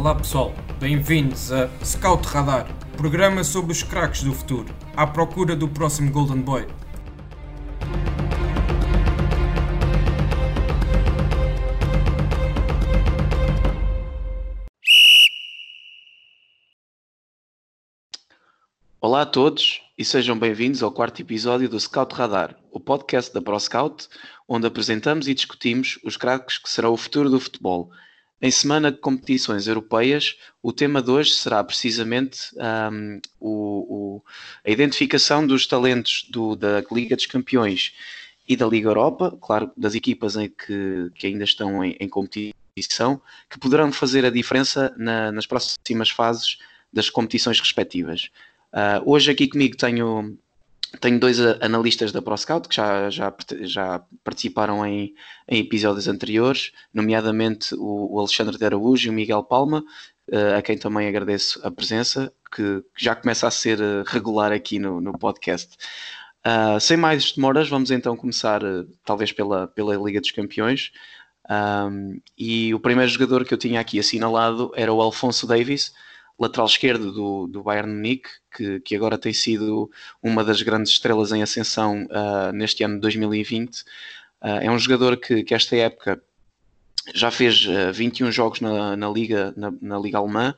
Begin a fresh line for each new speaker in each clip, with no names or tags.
Olá pessoal, bem-vindos a Scout Radar, programa sobre os craques do futuro, à procura do próximo Golden Boy.
Olá a todos e sejam bem-vindos ao quarto episódio do Scout Radar, o podcast da ProScout, onde apresentamos e discutimos os craques que serão o futuro do futebol em semana de competições europeias, o tema de hoje será precisamente um, o, o, a identificação dos talentos do, da Liga dos Campeões e da Liga Europa, claro, das equipas em que, que ainda estão em, em, competição, que poderão fazer a diferença na, nas próximas fases das competições respectivas. Uh, hoje aqui comigo tenho tenho dois analistas da ProScout que já, já, já participaram em, em episódios anteriores, nomeadamente o, o Alexandre de Araújo e o Miguel Palma, uh, a quem também agradeço a presença, que, que já começa a ser uh, regular aqui no, no podcast. Uh, sem mais demoras, vamos então começar, talvez pela, pela Liga dos Campeões. Um, e o primeiro jogador que eu tinha aqui assinalado era o Alfonso Davis, lateral esquerdo do, do Bayern Munique, que, que agora tem sido uma das grandes estrelas em ascensão uh, neste ano de 2020. Uh, ah, é um jogador que, que esta época já fez uh, ah, 21 jogos na, na Liga, na, na, Liga Alemã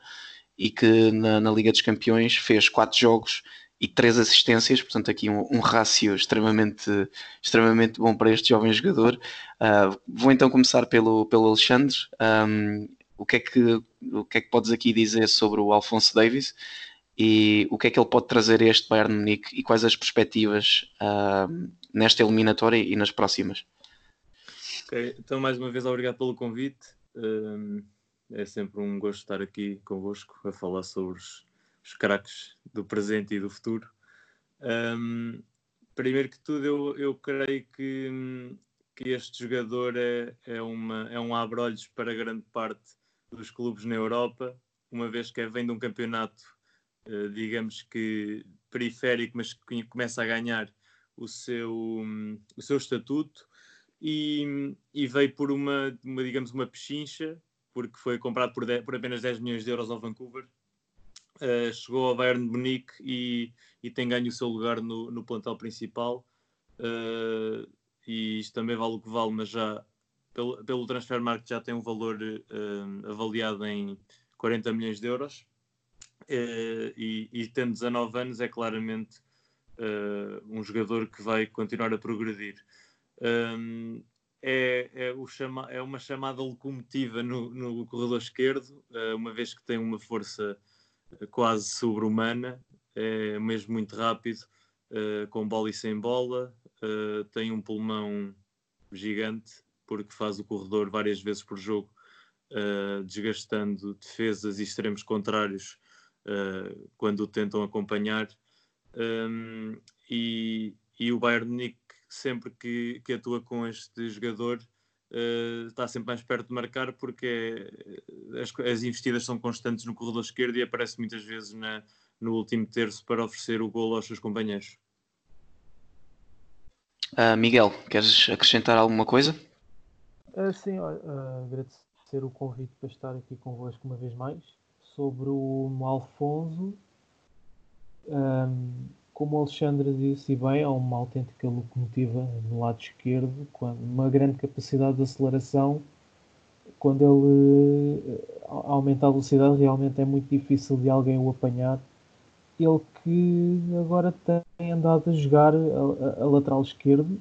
e que na, na, Liga dos Campeões fez 4 jogos e 3 assistências, portanto aqui um, um rácio extremamente, extremamente bom para este jovem jogador. Uh, vou então começar pelo, pelo Alexandre. Um, o que é que o que é que podes aqui dizer sobre o Alfonso Davis e o que é que ele pode trazer a este Bayern Munique e quais as perspectivas uh, nesta eliminatória e nas próximas?
Ok, então mais uma vez obrigado pelo convite. Um, é sempre um gosto estar aqui convosco a falar sobre os, os craques do presente e do futuro. Um, primeiro que tudo, eu, eu creio que, que este jogador é, é, uma, é um abre-olhos para grande parte dos clubes na Europa, uma vez que vem de um campeonato, eh, digamos que periférico, mas que começa a ganhar o seu, o seu estatuto e, e veio por uma, uma, digamos, uma pechincha, porque foi comprado por, 10, por apenas 10 milhões de euros ao Vancouver. Uh, chegou ao Bayern de Munique e, e, tem ganho o seu lugar no, no plantel principal. Uh, e isto também vale o que vale, mas já pelo, pelo transfer market já tem um valor uh, avaliado em 40 milhões de euros uh, e, e, tendo 19 anos é claramente uh, um jogador que vai continuar a progredir. Um, é, é, chama, é, uma chamada locomotiva no, no corredor esquerdo, uma vez que tem uma força quase sobre-humana, é mesmo muito rápido, com bola e sem bola, tem um pulmão gigante porque faz o corredor várias vezes por jogo, uh, desgastando defesas e extremos contrários uh, quando o tentam acompanhar. Um, e, e, o Bayern Munique, sempre que, que atua com este jogador, uh, está sempre mais perto de marcar porque é, as, as, investidas são constantes no corredor esquerdo e aparece muitas vezes na, no último terço para oferecer o golo aos seus companheiros.
Uh, Miguel, queres acrescentar alguma coisa?
Uh, sim, uh, agradecer o convite para estar aqui convosco uma vez mais. Sobre o Alfonso, um, como o Alexandre disse, bem, é uma autêntica locomotiva no lado esquerdo, com uma grande capacidade de aceleração. Quando ele uh, aumenta a velocidade, realmente é muito difícil de alguém o apanhar. Ele que agora tem andado a jogar a, a, a lateral esquerdo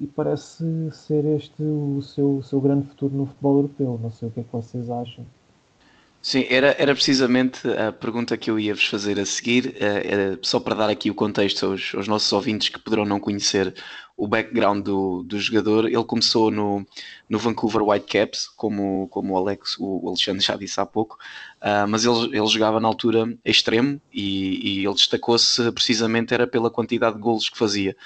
e parece ser este o seu, o seu grande futuro no futebol europeu. Não sei o que é que vocês acham.
Sim, era, era precisamente a pergunta que eu ia vos fazer a seguir, era só para dar aqui o contexto aos, aos nossos ouvintes que poderão não conhecer o background do, do jogador. Ele começou no, no Vancouver Whitecaps, como, como o, Alex, o Alexandre já disse há pouco, uh, mas ele, ele jogava na altura extremo e, e ele destacou-se precisamente era pela quantidade de golos que fazia.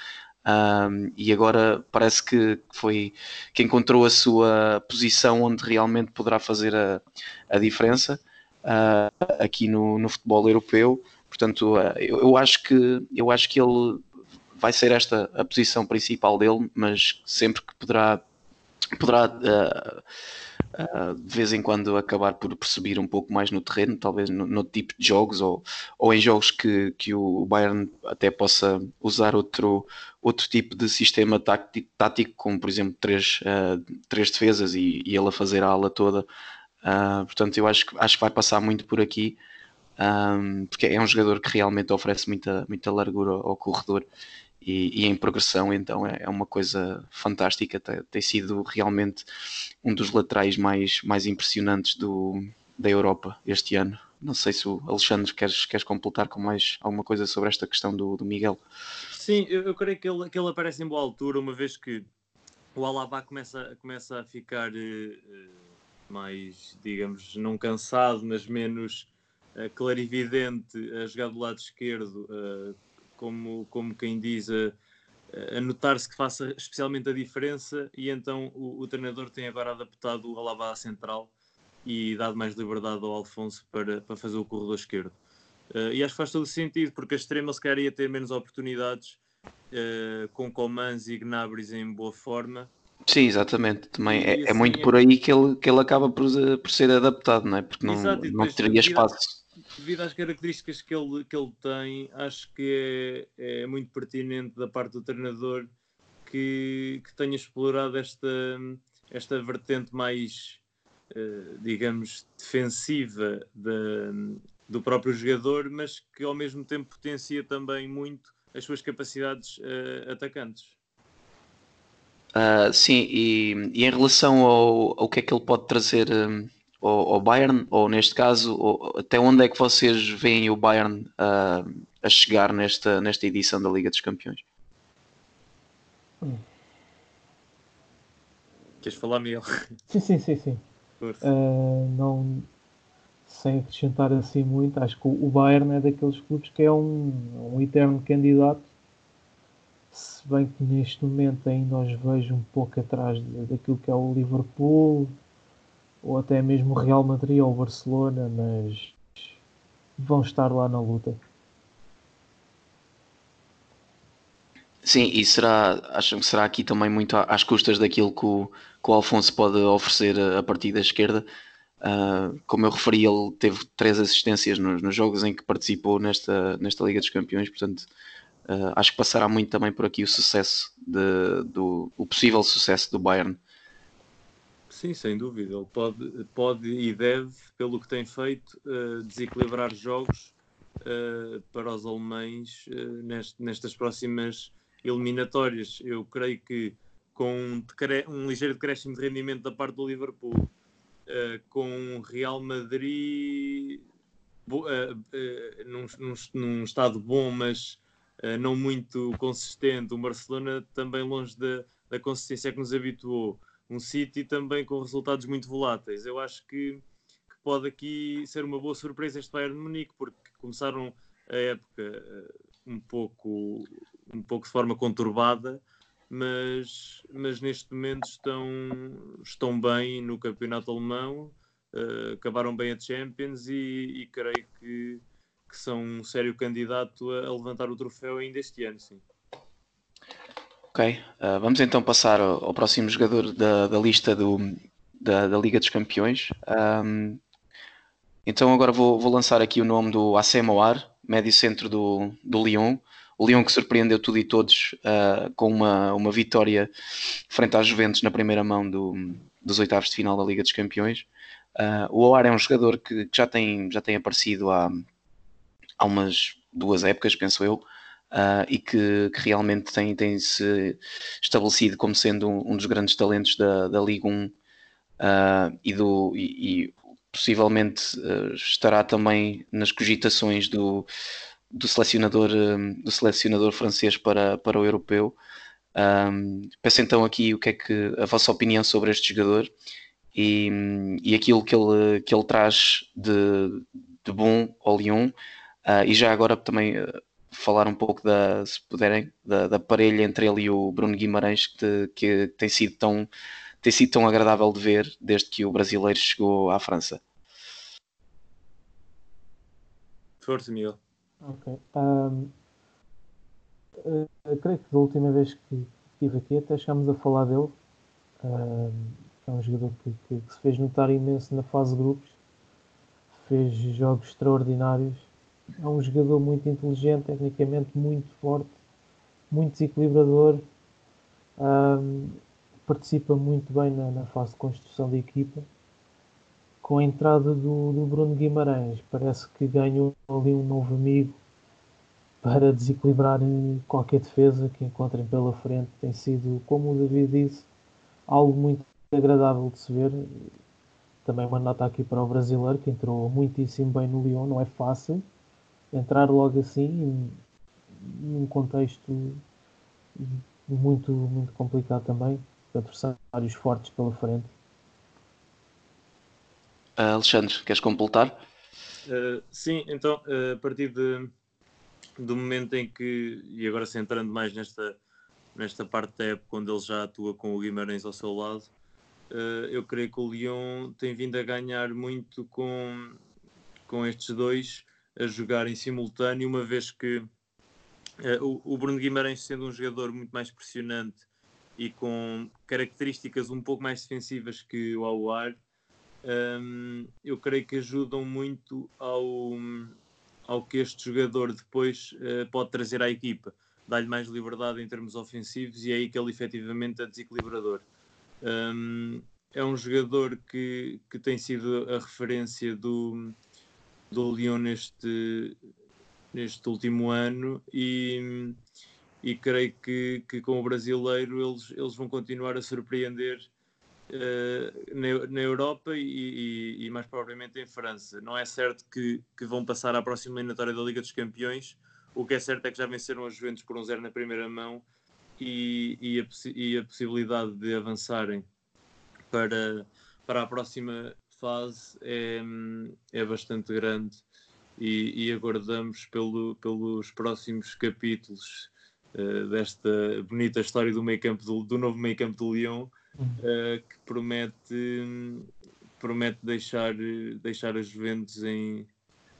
Um, e agora parece que foi que encontrou a sua posição onde realmente poderá fazer a, a diferença uh, aqui no, no, futebol europeu. Portanto, uh, eu, eu, acho que eu acho que ele vai ser esta a posição principal dele, mas sempre que poderá poderá uh, uh, de vez em quando acabar por perceber um pouco mais no terreno, talvez no, no tipo de jogos ou, ou em jogos que, que o Bayern até possa usar outro, outro tipo de sistema tático, tático como por exemplo três, uh, três defesas e, e ele a fazer a ala toda. Uh, portanto, eu acho, acho que vai passar muito por aqui. Um, porque é um jogador que realmente oferece muita, muita largura ao corredor e, e em progressão, então é, é uma coisa fantástica. Tem, tem, sido realmente um dos laterais mais, mais impressionantes do, da Europa este ano. Não sei se o Alexandre queres, queres completar com mais alguma coisa sobre esta questão do, do Miguel.
Sim, eu, eu creio que ele, que ele aparece em boa altura, uma vez que o Alaba começa, começa a ficar uh, mais, digamos, não cansado, mas menos uh, clarividente a jogar do lado esquerdo, como, como quem diz, a, a notar-se que faça especialmente a diferença, e então o, o treinador tem agora adaptado o Alaba à central e dado mais liberdade ao Alfonso para, para fazer o corredor esquerdo. Uh, e acho que faz todo sentido, porque a extrema se calhar ia ter menos oportunidades uh, com Comans e Gnabris em boa forma.
Sim, exatamente. Também e, é, assim, é, muito é... por aí que ele, que ele acaba por, por ser adaptado, não é? Porque não, Exato, não teria espaço
devido às características que ele, que ele tem, acho que é, é muito pertinente da parte do treinador que, que tenha explorado esta, esta vertente mais, uh, digamos, defensiva de, do próprio jogador, mas que ao mesmo tempo potencia também muito as suas capacidades uh, atacantes.
Uh, sim, e, e, em relação ao, ao que é que ele pode trazer um, ao, ao Bayern, ou neste caso, ou, até onde é que vocês veem o Bayern uh, a chegar nesta, nesta edição da Liga dos Campeões?
Hum. Queres falar, Miguel?
Sim, sim, sim, sim. Uh, não, sem acrescentar assim muito, acho que o Bayern é daqueles clubes que é um, um eterno candidato, se bem que neste momento ainda os vejo um pouco atrás daquilo que é o Liverpool, ou até mesmo Real Madrid ou Barcelona, mas vão estar lá na luta.
Sim, e será, acham que será aqui também muito às custas daquilo que o, que o Alfonso pode oferecer a partir da esquerda. Uh, como eu referi, ele teve três assistências nos, nos, jogos em que participou nesta, nesta Liga dos Campeões, portanto, uh, acho que passará muito também por aqui o sucesso, de, do, o possível sucesso do Bayern
Sim, sem dúvida. Ele pode, pode e deve, pelo que tem feito, uh, desequilibrar jogos uh, para os alemães uh, nest, nestas próximas eliminatórias. Eu creio que com um, um ligeiro decréscimo de rendimento da parte do Liverpool, com Real Madrid num, num, num, estado bom, mas não muito consistente, o Barcelona também longe da, da consistência que nos habituou um City também com resultados muito voláteis. Eu acho que, que, pode aqui ser uma boa surpresa este Bayern de Munique, porque começaram a época uh, um pouco, um pouco de forma conturbada, mas, mas neste momento estão, estão bem no campeonato alemão, uh, acabaram bem a Champions e, e creio que, que são um sério candidato a, a levantar o troféu ainda este ano, sim.
Ok, uh, vamos então passar ao, ao próximo jogador da, da lista do, da, da, Liga dos Campeões. Um, então agora vou, vou, lançar aqui o nome do Assemoar, médio centro do, do Lyon. O Lyon que surpreendeu tudo e todos uh, com uma, uma vitória frente às Juventus na primeira mão do, dos oitavos de final da Liga dos Campeões. Uh, o Oar é um jogador que, que, já, tem, já tem aparecido há, há umas duas épocas, penso eu, uh, e que, que, realmente tem, tem se estabelecido como sendo um, um dos grandes talentos da, da Liga 1 uh, ah, e, do, e, e possivelmente uh, estará também nas cogitações do, do selecionador, do selecionador francês para, para o europeu. Um, peço então aqui o que é que a vossa opinião sobre este jogador e, e aquilo que ele, que ele traz de, de bom ao Lyon. Uh, e já agora também falar um pouco da, se puderem, da, da parelha entre ele e o Bruno Guimarães que, que tem sido tão tem sido tão agradável de ver desde que o brasileiro chegou à França.
Força, Miguel.
Ok. Um, eu creio que da última vez que estive aqui até chegámos a falar dele. Um, É um jogador que, que, que se fez notar imenso na fase de grupos, fez jogos extraordinários. É um jogador muito inteligente, tecnicamente muito forte, muito desequilibrador. Um, participa muito bem na, na, fase de construção da equipa. Com a entrada do, do, Bruno Guimarães, parece que ganhou ali um novo amigo para desequilibrar qualquer defesa que encontrem pela frente. Tem sido, como o David disse, algo muito agradável de se ver. Também uma nota aqui para o brasileiro que entrou muitíssimo bem no Lyon, não é fácil entrar logo assim num contexto muito, muito complicado também, adversários fortes pela frente.
Uh, Alexandre, queres completar?
Uh, sim, então, uh, a partir de, do momento em que, e agora centrando mais nesta, nesta parte da época, quando ele já atua com o Guimarães ao seu lado, eu creio que o Lyon tem vindo a ganhar muito com, com estes dois a jogar em simultâneo, uma vez que o, o Bruno Guimarães, sendo um jogador muito mais pressionante e com características um pouco mais defensivas que o Aouar, um, eu creio que ajudam muito ao, ao que este jogador depois uh, pode trazer à equipa. Dá-lhe mais liberdade em termos ofensivos e é aí que ele efetivamente é desequilibrador. Um, é um jogador que, que tem sido a referência do, do Lyon neste, neste último ano e, e creio que, que com o brasileiro eles, eles vão continuar a surpreender uh, na, na, Europa e, e, e, mais propriamente em França. Não é certo que, que vão passar à próxima eliminatória da Liga dos Campeões, o que é certo é que já venceram os Juventus por um zero na primeira mão e, e, a, e a possibilidade de avançarem para, para a próxima fase é, é bastante grande e, e aguardamos pelo, pelos próximos capítulos uh, desta bonita história do, meio campo do, do novo meio campo do Lyon uh, que promete, promete deixar, deixar as Juventus em,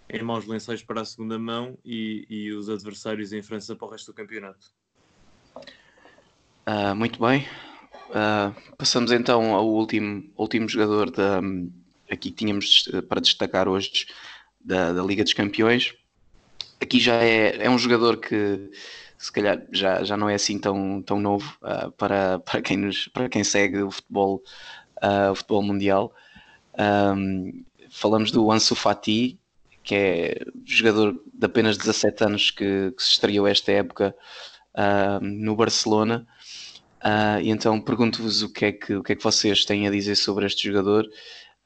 em maus lençóis para a segunda mão e, e os adversários em França para o resto do campeonato.
Uh, muito bem. Uh, passamos então ao último, último jogador da, aqui que tínhamos para destacar hoje da, da Liga dos Campeões. Aqui já é, é um jogador que se calhar já, já não é assim tão, tão novo uh, para, para, quem nos, para quem segue o futebol, uh, o futebol mundial. Um, falamos do Ansu Fati, que é jogador de apenas 17 anos que, que se estreou esta época uh, no Barcelona. Uh, e então pergunto-vos o, que é que, o que é que vocês têm a dizer sobre este jogador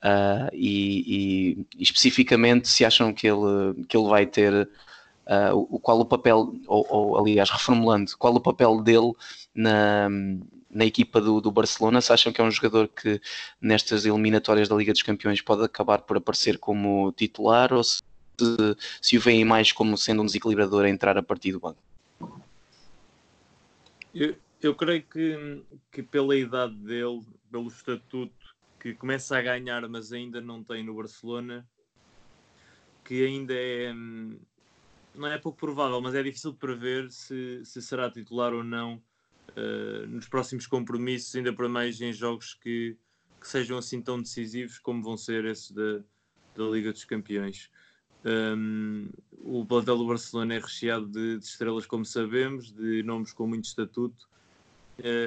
uh, e, e, especificamente se acham que ele, que ele vai ter uh, o, qual o papel, ou, ou, aliás, reformulando, qual o papel dele na, na equipa do, do Barcelona, se acham que é um jogador que nestas eliminatórias da Liga dos Campeões pode acabar por aparecer como titular ou se, se o veem mais como sendo um desequilibrador a entrar a partir do banco?
Eu, eu creio que, que pela idade dele, pelo estatuto que começa a ganhar, mas ainda não tem no Barcelona, que ainda é hum, não é pouco provável, mas é difícil de prever se, se será titular ou não uh, nos próximos compromissos, ainda para mais em jogos que, que, sejam assim tão decisivos como vão ser esses da, da Liga dos Campeões. Um, o plantel do Barcelona é recheado de, de, estrelas, como sabemos, de nomes com muito estatuto,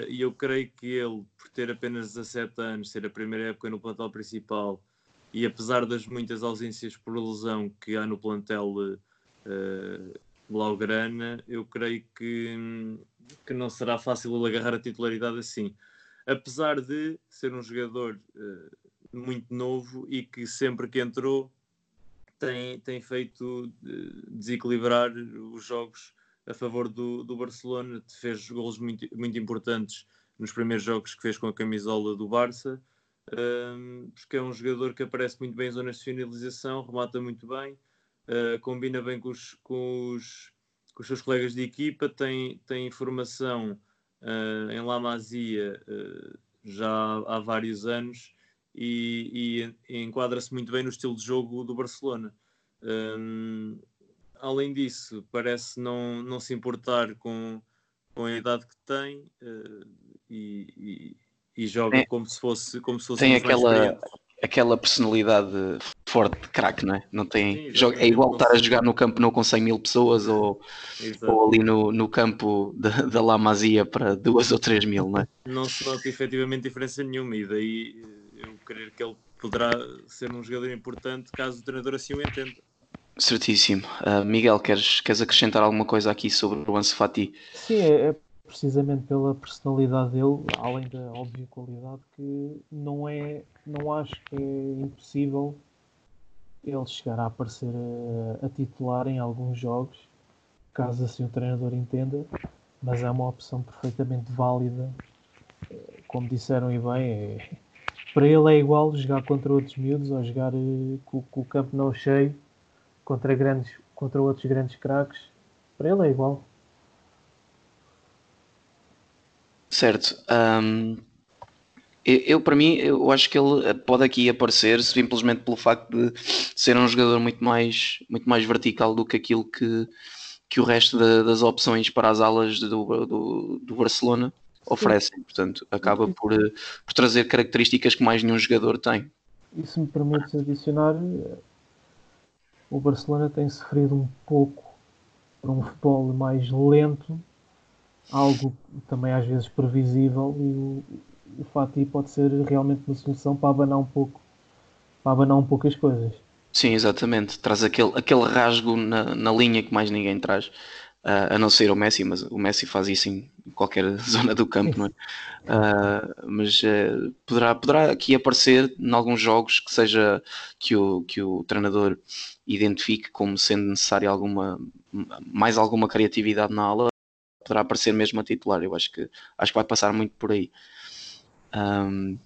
e eu creio que ele, por ter apenas 17 anos, ser a primeira época no plantel principal, e apesar das muitas ausências por lesão que há no plantel uh, eu creio que, que não será fácil ele agarrar a titularidade assim. Apesar de ser um jogador uh, muito novo e que sempre que entrou tem, tem feito desequilibrar os jogos a favor do, do Barcelona, fez golos muito, muito importantes nos primeiros jogos que fez com a camisola do Barça, um, porque é um jogador que aparece muito bem em zonas de finalização, remata muito bem, uh, combina bem com os, com, os, com os, seus colegas de equipa, tem, tem formação uh, em La Masia uh, já há vários anos e, e, e enquadra-se muito bem no estilo de jogo do Barcelona. Um, além disso, parece não, não se importar com, com a idade que tem uh, e, e, e joga tem, como se fosse como se fosse
tem aquela aquela personalidade forte de craque, não é? Não tem, Sim, joga, é igual estar a jogar no campo não com 100 mil pessoas ou, ou ali no, no campo da, da Lamazia para duas ou três mil, não é?
Não se nota efetivamente diferença nenhuma e daí eu querer que ele poderá ser um jogador importante caso o treinador assim o entenda.
Certíssimo. Uh, Miguel, queres, queres acrescentar alguma coisa aqui sobre o Ansu Fati?
Sim, é, é precisamente pela personalidade dele, além da óbvia qualidade, que não é, não acho que é impossível ele chegar a aparecer a, a titular em alguns jogos, caso assim o treinador entenda, mas é uma opção perfeitamente válida. Como disseram e bem, é, para ele é igual jogar contra outros miúdos ou jogar uh, com, com, o campo não cheio contra, grandes, contra outros grandes craques. Para ele é igual.
Certo. Um, eu, eu, para mim, eu acho que ele pode aqui aparecer simplesmente pelo facto de ser um jogador muito mais, muito mais vertical do que aquilo que, que o resto da, das opções para as alas do, do, do Barcelona oferecem. Portanto, acaba por, por trazer características que mais nenhum jogador tem.
E se me permites adicionar, o Barcelona tem sofrido um pouco por um futebol mais lento algo também às vezes previsível e o, o Fati pode ser realmente uma solução para abanar um pouco para abanar um pouco as coisas.
Sim, exatamente. Traz aquele, aquele rasgo na, na linha que mais ninguém traz, uh, a não ser o Messi, mas o Messi faz isso em qualquer zona do campo, não é? Uh, mas uh, poderá, poderá aqui aparecer em alguns jogos que seja que o, que o treinador identifique como sendo necessária alguma mais alguma criatividade na aula poderá aparecer mesmo a titular. Eu acho que, acho que vai passar muito por aí. Um,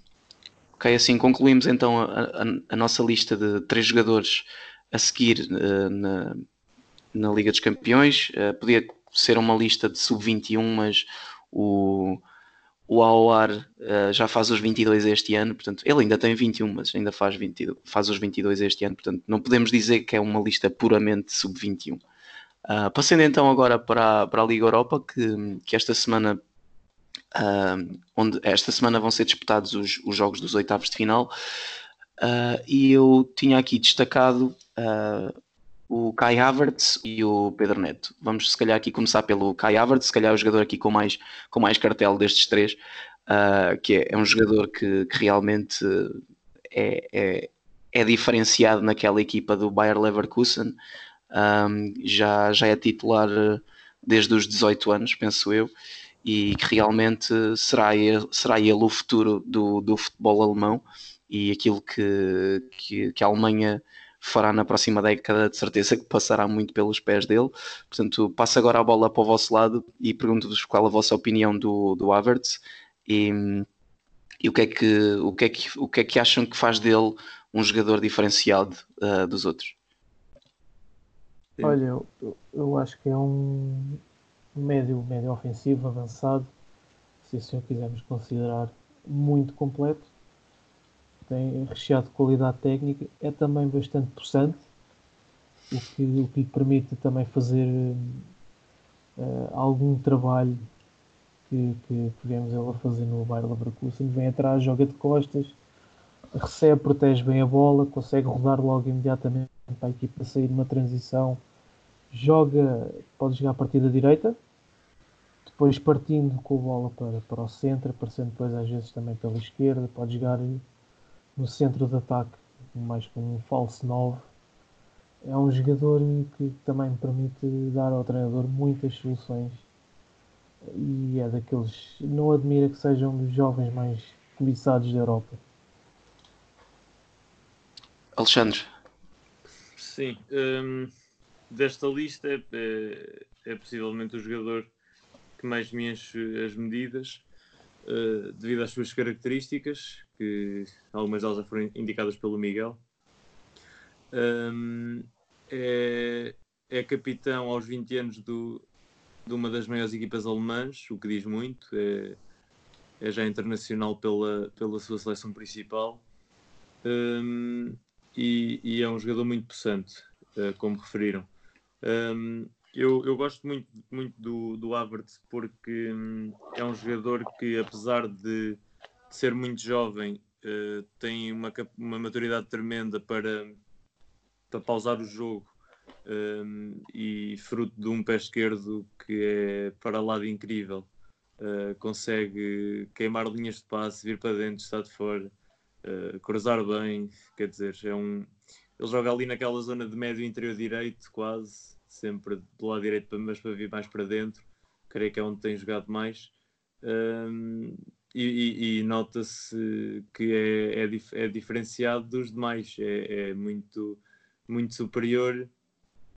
ok, assim concluímos então a, a, a, nossa lista de três jogadores a seguir uh, na, na Liga dos Campeões. Uh, podia ser uma lista de sub-21, mas o, o Aouar uh, já faz os 22 este ano, portanto, ele ainda tem 21, mas ainda faz, 20, faz os 22 este ano, portanto, não podemos dizer que é uma lista puramente sub-21. Uh, passando então agora para, para a Liga Europa, que, que esta semana uh, onde esta semana vão ser disputados os, os jogos dos oitavos de final. Uh, e eu tinha aqui destacado o Kai Havertz e o Pedro Neto. Vamos se calhar aqui começar pelo Kai Havertz, se calhar o jogador aqui com mais, com mais cartel destes três, que é, é, um jogador que, que realmente é, é, é, diferenciado naquela equipa do Bayer Leverkusen um, já, já é titular desde os 18 anos, penso eu, e que realmente será ele, será ele o futuro do, do futebol alemão e aquilo que, que, que a Alemanha fará na próxima década, de certeza que passará muito pelos pés dele. Portanto, passo agora a bola para o vosso lado e pergunto-vos qual a vossa opinião do, do Havertz e, e o, que é que, o, que é que, o que é que acham que faz dele um jogador diferenciado uh, dos outros.
Olha, eu, eu acho que é um médio, médio ofensivo avançado, se assim o quisermos considerar, muito completo. Tem recheado de qualidade técnica, é também bastante possante, o que, o que lhe permite também fazer uh, algum trabalho que, que, que vemos ele fazer no Bayer Leverkusen. Vem atrás, joga de costas, recebe, protege bem a bola, consegue rodar logo imediatamente para a equipa sair numa transição, joga, pode jogar a partir da direita, depois partindo com a bola para, para o centro, aparecendo depois às vezes também pela esquerda, pode jogar no centro de ataque, mais como um falso 9. É um jogador que também permite dar ao treinador muitas soluções e é daqueles. Não admira que sejam um dos jovens mais cobiçados da Europa.
Alexandre.
Sim. Um, desta lista é, é, é, possivelmente o jogador que mais me enche as medidas uh, devido às suas características, que algumas delas já foram indicadas pelo Miguel. Um, é, é capitão aos 20 anos do, de uma das maiores equipas alemãs, o que diz muito. É, é já internacional pela, pela sua seleção principal. Um, e, e, é um jogador muito possante, uh, como referiram. Um, eu, eu, gosto muito, muito do, do Havertz porque um, é um jogador que, apesar de, ser muito jovem, tem uma, uma maturidade tremenda para, para pausar o jogo um, e fruto de um pé esquerdo que é para lá incrível. Uh, consegue queimar linhas de passe, vir para dentro, estar de fora, uh, cruzar bem, quer dizer, é um, ele joga ali naquela zona de médio interior direito, quase, sempre do lado direito, mas para vir mais para dentro, creio que é onde tem jogado mais. Um, e, e, e nota-se que é, é, dif é, diferenciado dos demais, é, é muito, muito superior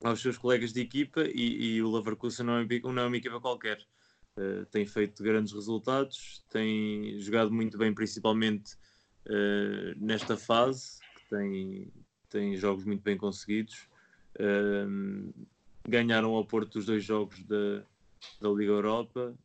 aos seus colegas de equipa e, e o Leverkusen não é, não é uma equipa qualquer. Uh, tem feito grandes resultados, tem jogado muito bem, principalmente uh, nesta fase, que tem, tem jogos muito bem conseguidos. Uh, ganharam ao Porto os dois jogos da, da Liga Europa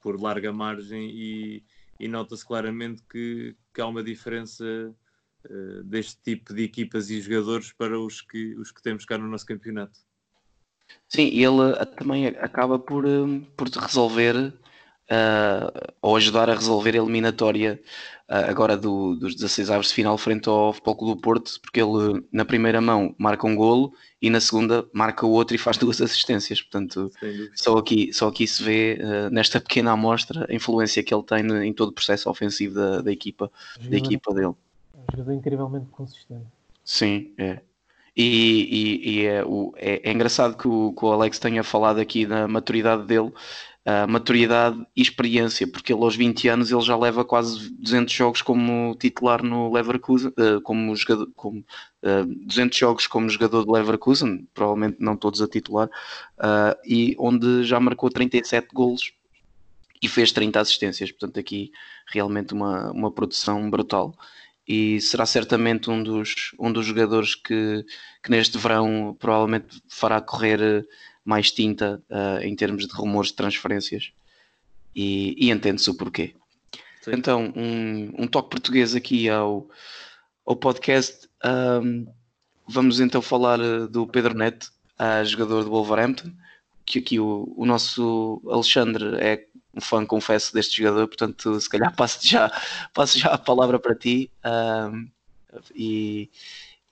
por larga margem e, e nota-se claramente que, que há uma diferença uh, deste tipo de equipas e jogadores para os que, os que temos cá no nosso campeonato.
Sim, ele eh, também acaba por, eh, por resolver uh, ou ajudar a resolver a eliminatória agora do, dos 16 avos de final frente ao Futebol Clube do Porto, porque ele na primeira mão marca um golo e na segunda marca o outro e faz duas assistências. Portanto, só aqui, só aqui se vê uh, nesta pequena amostra a influência que ele tem em todo o processo ofensivo da, da equipa, da equipa dele.
Um jogador incrivelmente consistente.
Sim, é. E, e, e é, o, é, é, engraçado que o, que o Alex tenha falado aqui da maturidade dele, uh, maturidade e experiência, porque ele aos 20 anos ele já leva quase 200 jogos como titular no Leverkusen, uh, como jogador, como, uh, ah, 200 jogos como jogador de Leverkusen, provavelmente não todos a titular, e onde já marcou 37 golos e fez 30 assistências, portanto aqui realmente uma, uma produção brutal. E será certamente um dos, um dos jogadores que, que neste verão provavelmente fará correr mais tinta uh, em termos de rumores de transferências e, e entende-se o porquê. Sim. Então, um, um, toque português aqui ao, ao podcast. Um, vamos então falar ah, do Pedro Neto, uh, jogador do Wolverhampton, que aqui o, o nosso Alexandre é um fã, confesso, deste jogador, portanto, se calhar passo já, passo já a palavra para ti um, e,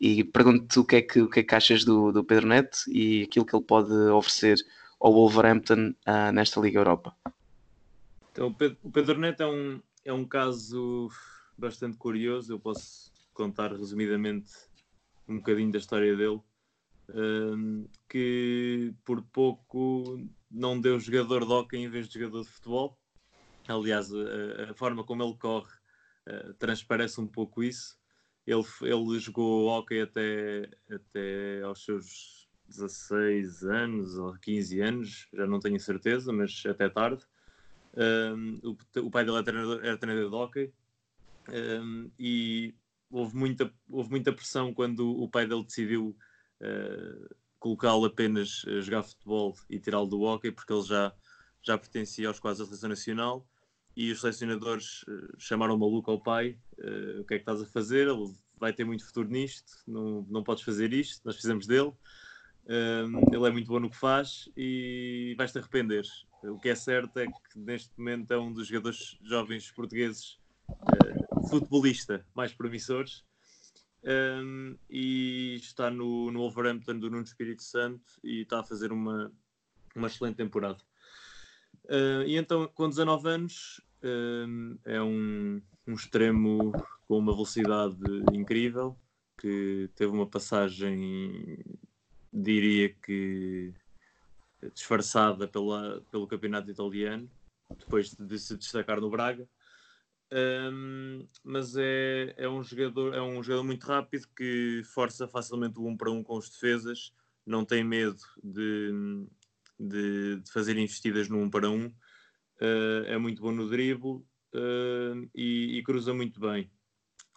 e pergunto-te o que, é que, o que é que achas do, do Pedro Neto e aquilo que ele pode oferecer ao Wolverhampton uh, nesta Liga Europa.
Então, o Pedro, Neto é um, é um caso bastante curioso, eu posso contar resumidamente um bocadinho da história dele. Um, que por pouco não deu jogador de hockey em vez de jogador de futebol. Aliás, a, a forma como ele corre uh, transparece um pouco isso. Ele, ele jogou hockey até, até aos seus 16 anos ou 15 anos, já não tenho certeza, mas até tarde. Um, o, o, pai dele era treinador, era treinador de hockey um, e houve muita, houve muita pressão quando o pai dele decidiu uh, colocá-lo apenas a jogar futebol e tirá-lo do hockey, porque ele já, já pertencia aos quadros da seleção nacional e os selecionadores uh, chamaram o maluco ao pai, uh, o que é que estás a fazer? Ele vai ter muito futuro nisto, não, não podes fazer isto, nós fizemos dele. Um, ele é muito bom no que faz e vais-te arrepender. O que é certo é que neste momento é um dos jogadores jovens portugueses uh, futebolista mais promissores um, e está no, no Wolverhampton do Nuno Espírito Santo e está a fazer uma, uma excelente temporada. Uh, e então, com 19 anos, é um, um extremo com uma velocidade incrível, que teve uma passagem, diria que disfarçada pela, pelo campeonato italiano, depois de se destacar no Braga. Um, mas é, é, um jogador, é um jogador muito rápido que força facilmente o um para um com os defesas, não tem medo de, de, de fazer investidas no um para um, uh, é muito bom no drible uh, e, e, cruza muito bem.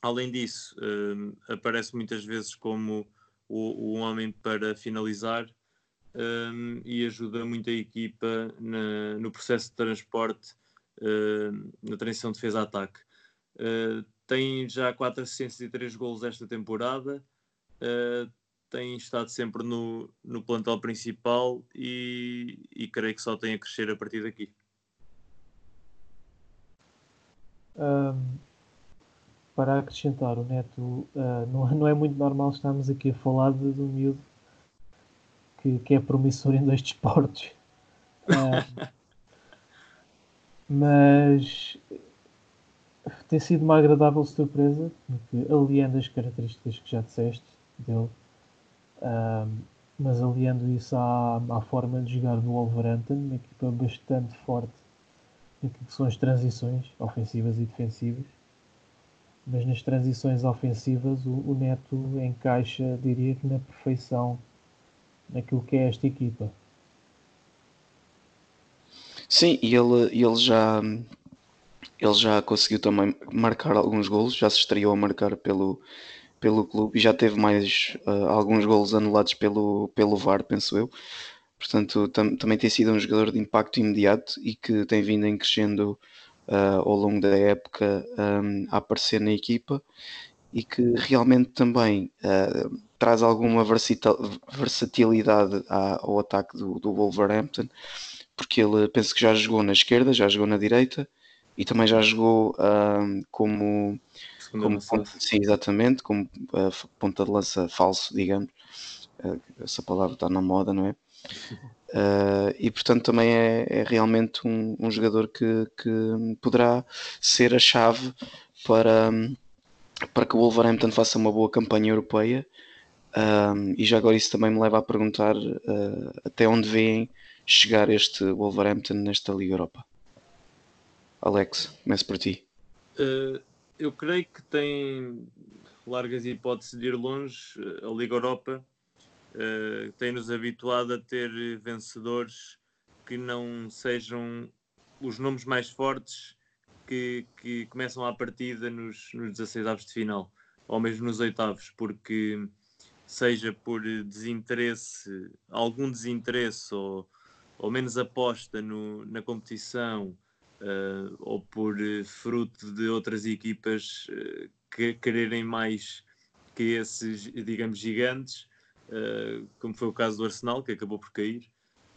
Além disso, uh, aparece muitas vezes como o, o homem para finalizar e ajuda muito a equipa na, no processo de transporte na transição defesa-ataque. Uh, tem já 403 golos esta temporada, tem estado sempre no, no plantel principal e, e creio que só tem a crescer a partir daqui.
Para acrescentar, o Neto uh, não, não, é muito normal estarmos aqui a falar de, de um miúdo que, que é promissor em dois desportos. Uh, mas tem sido uma agradável surpresa, porque aliando as características que já disseste dele, uh, mas aliando isso à, à forma de jogar no Wolverhampton, uma equipa bastante forte que são as transições ofensivas e defensivas. Mas nas transições ofensivas o, o Neto encaixa, diria que na perfeição, naquilo que é esta equipa.
Sim, e ele, ele já ele já conseguiu também marcar alguns golos, já se estreou a marcar pelo, pelo clube e já teve mais uh, alguns golos anulados pelo, pelo VAR, penso eu. Portanto, tam, também tem sido um jogador de impacto imediato e que tem vindo em crescendo uh, ao longo da época um, a aparecer na equipa e que realmente também uh, traz alguma versatilidade ao ataque do, do Wolverhampton, porque ele penso que já jogou na esquerda, já jogou na direita e também já jogou uh, como, como ponta, sim, exatamente, como uh, ponta de lança falso, digamos. Essa palavra está na moda, não é? E portanto também é, é realmente um, um, jogador que, que poderá ser a chave para, para que o Wolverhampton faça uma boa campanha europeia. e já agora isso também me leva a perguntar até onde veem chegar este Wolverhampton nesta Liga Europa. Alex, começo por ti.
Uh, eu creio que tem largas hipóteses de ir longe. A Liga Europa uh, tem-nos habituado a ter vencedores que não sejam os nomes mais fortes que, que começam à partida nos, nos 16 avos de final, ou mesmo nos oitavos, porque seja por desinteresse, algum desinteresse ou, ou menos aposta no, na competição, uh, ou por uh, fruto de outras equipas uh, que quererem mais que esses, digamos, gigantes, como foi o caso do Arsenal, que acabou por cair,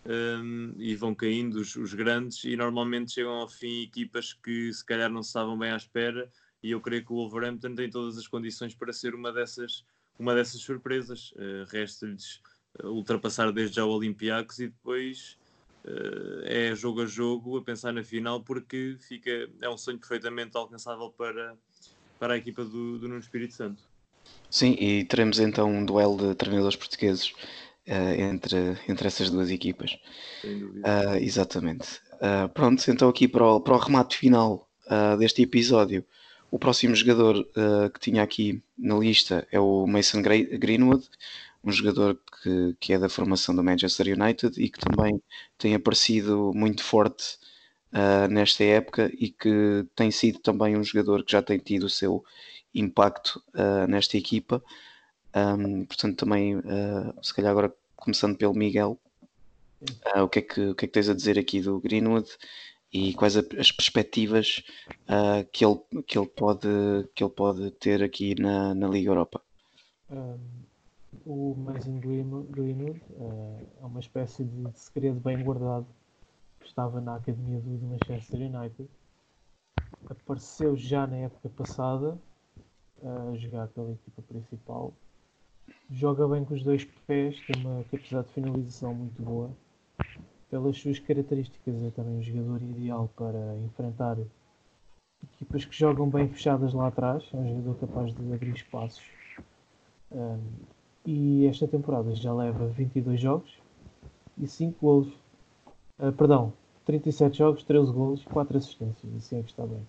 um, e vão caindo os, os, grandes, e normalmente chegam ao fim equipas que se calhar não estavam bem à espera, e eu creio que o Wolverhampton tem todas as condições para ser uma dessas, uma dessas surpresas. Resta-lhes ultrapassar desde já o Olympiacos e depois é jogo a jogo a pensar na final porque fica, é um sonho perfeitamente alcançável para, para a equipa do, do Nuno Espírito Santo.
Sim, e teremos então um duelo de treinadores portugueses uh, entre, entre essas duas equipas.
Sem dúvida.
Uh, exatamente. Uh, pronto, então aqui para o, para o remate final deste episódio, o próximo jogador que tinha aqui na lista é o Mason Greenwood um jogador que, que é da formação do Manchester United e que também tem aparecido muito forte nesta época e que tem sido também um jogador que já tem tido o seu impacto uh, nesta equipa. Um, portanto, também, uh, se calhar agora começando pelo Miguel, o, que é que, o que é que tens a dizer aqui do Greenwood e quais as perspectivas que, ele, que, ele pode, que ele pode ter aqui na, na Liga Europa?
Um o Mason Greenwood uh, é uma espécie de, segredo bem guardado que estava na academia do Manchester United. Apareceu já na época passada uh, a jogar pela equipa principal. Joga bem com os dois pés, tem uma capacidade de finalização muito boa. Pelas suas características, é também um jogador ideal para enfrentar equipas que jogam bem fechadas lá atrás. É um jogador capaz de abrir espaços. Um, e esta temporada já leva 22 jogos e 5 golos. Uh, perdão, 37 jogos, 13 golos e 4 assistências. Assim é que está bem.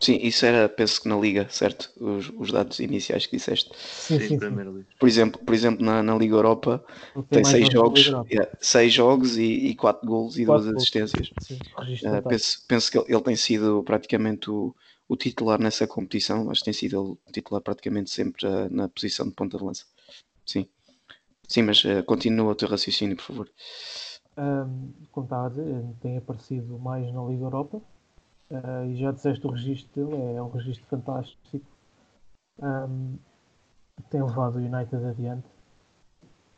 Sim, isso era, penso que na Liga, certo? Os, os dados iniciais que disseste.
Sim, sim,
sim. Por exemplo, por exemplo na, na Liga Europa tem 6 jogos, yeah, seis jogos e 4 golos e 2 assistências. Sim, uh, penso, penso que ele, ele, tem sido praticamente o, o titular nessa competição, acho que tem sido ele titular praticamente sempre uh, na posição de ponta de lança. Sim. Sim, mas uh, continua o teu raciocínio, por favor.
Um, como estava a dizer, tem aparecido mais na Liga Europa uh, e já disseste o registro dele, é, é um registro fantástico. Um, tem levado o United adiante,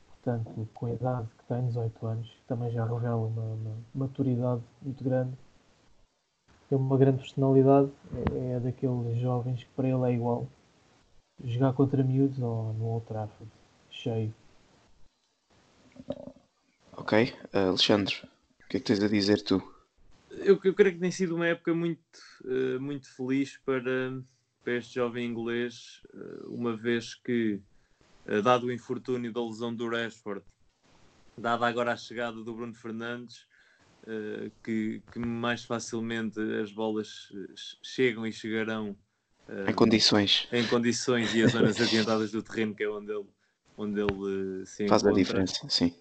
portanto, com a idade que tem, 18 anos, também já revela uma, uma maturidade muito grande. tem uma grande personalidade, é, é daqueles jovens que para ele é igual jogar contra miúdos ou no Old Trafford, cheio.
Ok, uh, Alexandre, o que é que tens a dizer tu?
Eu, eu creio que tem sido uma época muito, uh, muito feliz para, para este jovem inglês, uh, uma vez que, dado o infortúnio da lesão do Rashford, dada agora a chegada do Bruno Fernandes, uh, que, que, mais facilmente as bolas chegam e chegarão
uh, em condições.
Em condições e as zonas adiantadas do terreno, que é onde ele, onde ele uh, se
faz a diferença, sim.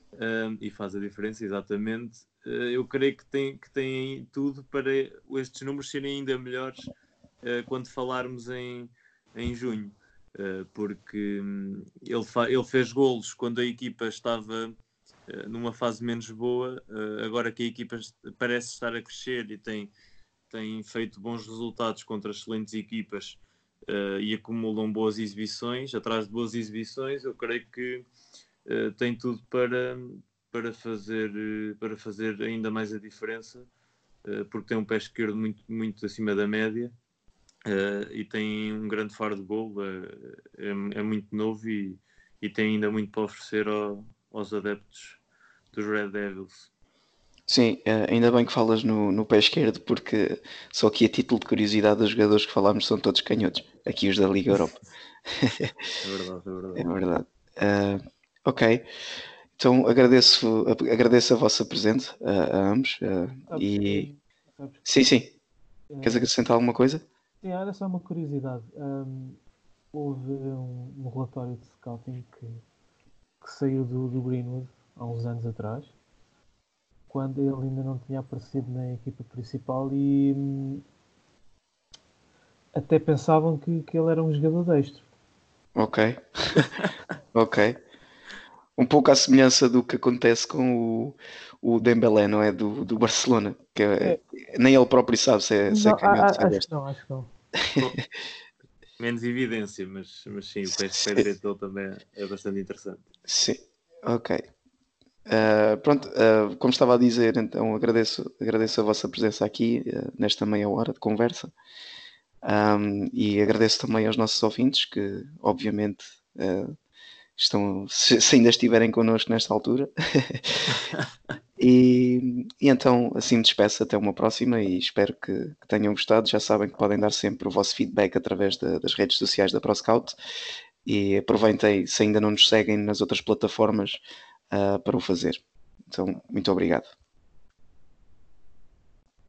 e faz a diferença, exatamente. eu creio que tem, que tem tudo para estes números serem ainda melhores quando falarmos em, em junho. porque um, ele, ele fez golos quando a equipa estava eh, numa fase menos boa, eh, agora que a equipa parece estar a crescer e tem, tem feito bons resultados contra excelentes equipas uh, e acumulam boas exibições, atrás de boas exibições, eu creio que uh, tem tudo para, para, fazer, para fazer ainda mais a diferença, uh, porque tem um pé esquerdo muito, muito acima da média e tem um grande faro de gol, é, é, muito novo e, e tem ainda muito para oferecer ao, aos adeptos dos Red Devils.
Sim, eh, ainda bem que falas no, no pé esquerdo, porque só aqui a título de curiosidade, os jogadores que falámos são todos canhotos, aqui os da Liga Europa.
é verdade, é verdade.
É verdade. Uh, ok, então agradeço, agradeço a vossa presença a, a ambos. Uh, e... Sim, sim. É... Queres acrescentar alguma coisa?
Sim, era só uma curiosidade. Um, houve um, um, relatório de scouting que, que saiu do, do Greenwood há uns anos atrás, quando ele ainda não tinha aparecido na equipa principal e hum, até pensavam que, que ele era um jogador destro.
Ok. ok. Um pouco à semelhança do que acontece com o, o Dembélé, não é? Do, do Barcelona. Que é, é. Nem ele próprio sabe se é, se é
canhoto, acho que não, acho que não.
Menos evidência, mas, mas sim, o pé direito dele também é bastante interessante.
Sim, ok. Uh, pronto, uh, como estava a dizer, então agradeço, agradeço a vossa presença aqui uh, nesta meia hora de conversa um, e agradeço também aos nossos ouvintes que, obviamente, estão, se, se, ainda estiverem connosco nesta altura. e, e, então, assim me despeço até uma próxima e espero que, que, tenham gostado. Já sabem que podem dar sempre o vosso feedback através de, das redes sociais da ProScout e aproveitem, se ainda não nos seguem nas outras plataformas uh, para o fazer. Então, muito obrigado.